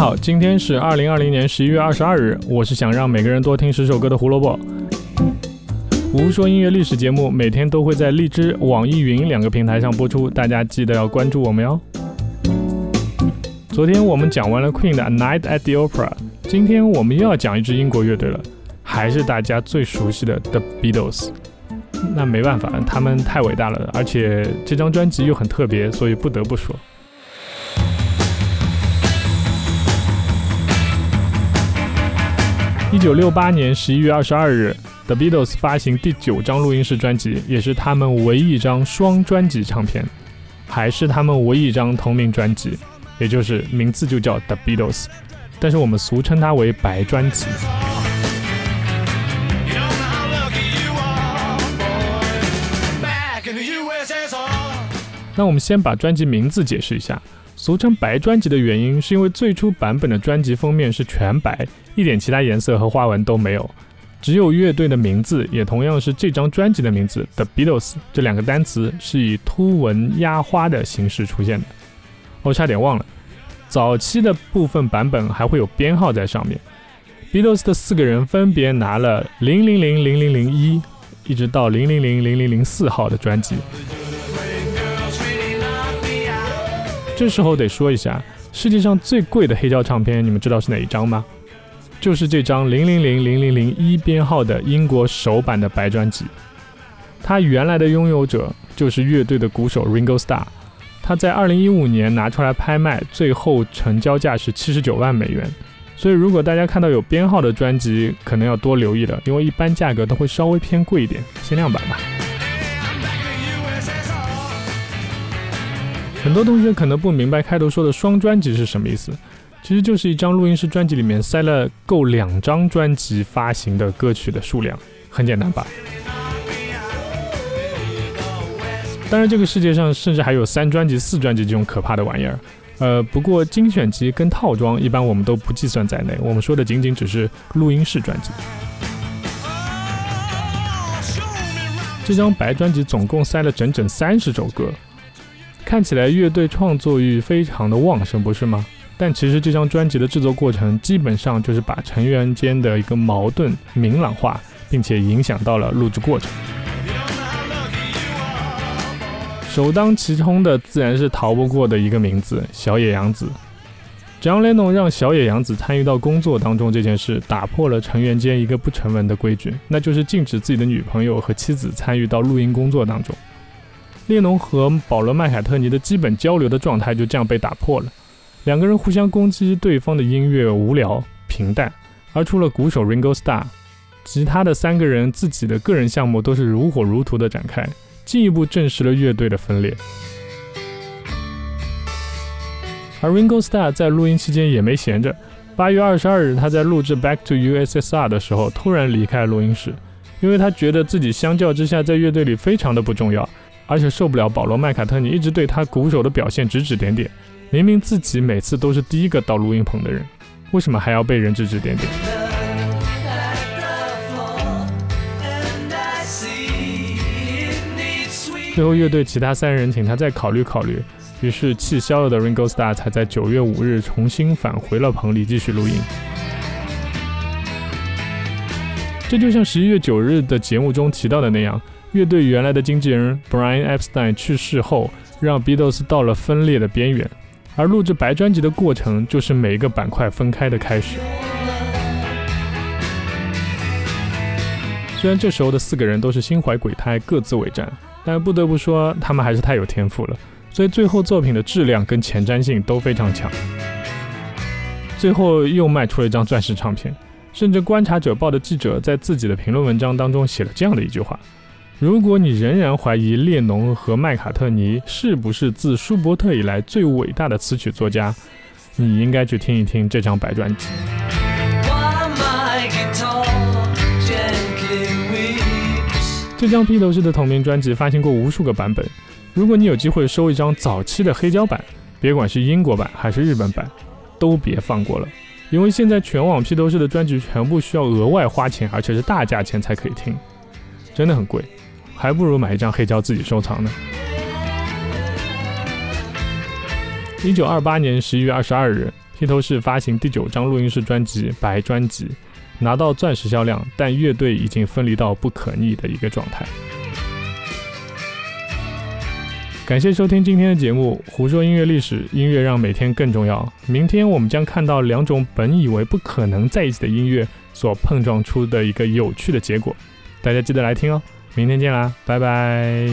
好，今天是二零二零年十一月二十二日，我是想让每个人多听十首歌的胡萝卜。无说音乐历史节目每天都会在荔枝、网易云两个平台上播出，大家记得要关注我们哟。昨天我们讲完了 Queen 的《Night at the Opera》，今天我们又要讲一支英国乐队了，还是大家最熟悉的 The Beatles。那没办法，他们太伟大了，而且这张专辑又很特别，所以不得不说。一九六八年十一月二十二日，The Beatles 发行第九张录音室专辑，也是他们唯一一张双专辑唱片，还是他们唯一一张同名专辑，也就是名字就叫 The Beatles，但是我们俗称它为白专辑。那我们先把专辑名字解释一下。俗称白专辑的原因，是因为最初版本的专辑封面是全白，一点其他颜色和花纹都没有，只有乐队的名字，也同样是这张专辑的名字 The Beatles 这两个单词是以凸纹压花的形式出现的。哦，差点忘了，早期的部分版本还会有编号在上面。Beatles 的四个人分别拿了零零零零零零一，一直到零零零零零零四号的专辑。这时候得说一下，世界上最贵的黑胶唱片，你们知道是哪一张吗？就是这张零零零零零零一编号的英国首版的白专辑。它原来的拥有者就是乐队的鼓手 Ringo Starr。他在二零一五年拿出来拍卖，最后成交价是七十九万美元。所以如果大家看到有编号的专辑，可能要多留意了，因为一般价格都会稍微偏贵一点，限量版吧。很多同学可能不明白开头说的双专辑是什么意思，其实就是一张录音室专辑里面塞了够两张专辑发行的歌曲的数量，很简单吧？当然，这个世界上甚至还有三专辑、四专辑这种可怕的玩意儿。呃，不过精选集跟套装一般我们都不计算在内，我们说的仅仅只是录音室专辑。这张白专辑总共塞了整整三十首歌。看起来乐队创作欲非常的旺盛，不是吗？但其实这张专辑的制作过程基本上就是把成员间的一个矛盾明朗化，并且影响到了录制过程。首当其冲的自然是逃不过的一个名字——小野洋子。John Lennon 让小野洋子参与到工作当中这件事，打破了成员间一个不成文的规矩，那就是禁止自己的女朋友和妻子参与到录音工作当中。列侬和保罗·麦凯特尼的基本交流的状态就这样被打破了，两个人互相攻击对方的音乐无聊平淡，而除了鼓手 Ringo Starr，其他的三个人自己的个人项目都是如火如荼的展开，进一步证实了乐队的分裂。而 Ringo Starr 在录音期间也没闲着，八月二十二日他在录制《Back to USSR》的时候突然离开录音室，因为他觉得自己相较之下在乐队里非常的不重要。而且受不了保罗·麦卡特尼一直对他鼓手的表现指指点点，明明自己每次都是第一个到录音棚的人，为什么还要被人指指点点？最后乐队其他三人请他再考虑考虑，于是气消了的 Ringo Starr 才在九月五日重新返回了棚里继续录音。这就像十一月九日的节目中提到的那样。乐队原来的经纪人 Brian Epstein 去世后，让 Beatles 到了分裂的边缘，而录制白专辑的过程就是每一个板块分开的开始。虽然这时候的四个人都是心怀鬼胎，各自为战，但不得不说，他们还是太有天赋了，所以最后作品的质量跟前瞻性都非常强。最后又卖出了一张钻石唱片，甚至《观察者报》的记者在自己的评论文章当中写了这样的一句话。如果你仍然怀疑列侬和麦卡特尼是不是自舒伯特以来最伟大的词曲作家，你应该去听一听这张白专辑。这张披头士的同名专辑发行过无数个版本，如果你有机会收一张早期的黑胶版，别管是英国版还是日本版，都别放过了，因为现在全网披头士的专辑全部需要额外花钱，而且是大价钱才可以听，真的很贵。还不如买一张黑胶自己收藏呢。一九二八年十一月二十二日，披头士发行第九张录音室专辑《白专辑》，拿到钻石销量，但乐队已经分离到不可逆的一个状态。感谢收听今天的节目，胡说音乐历史，音乐让每天更重要。明天我们将看到两种本以为不可能在一起的音乐所碰撞出的一个有趣的结果，大家记得来听哦。明天见啦，拜拜。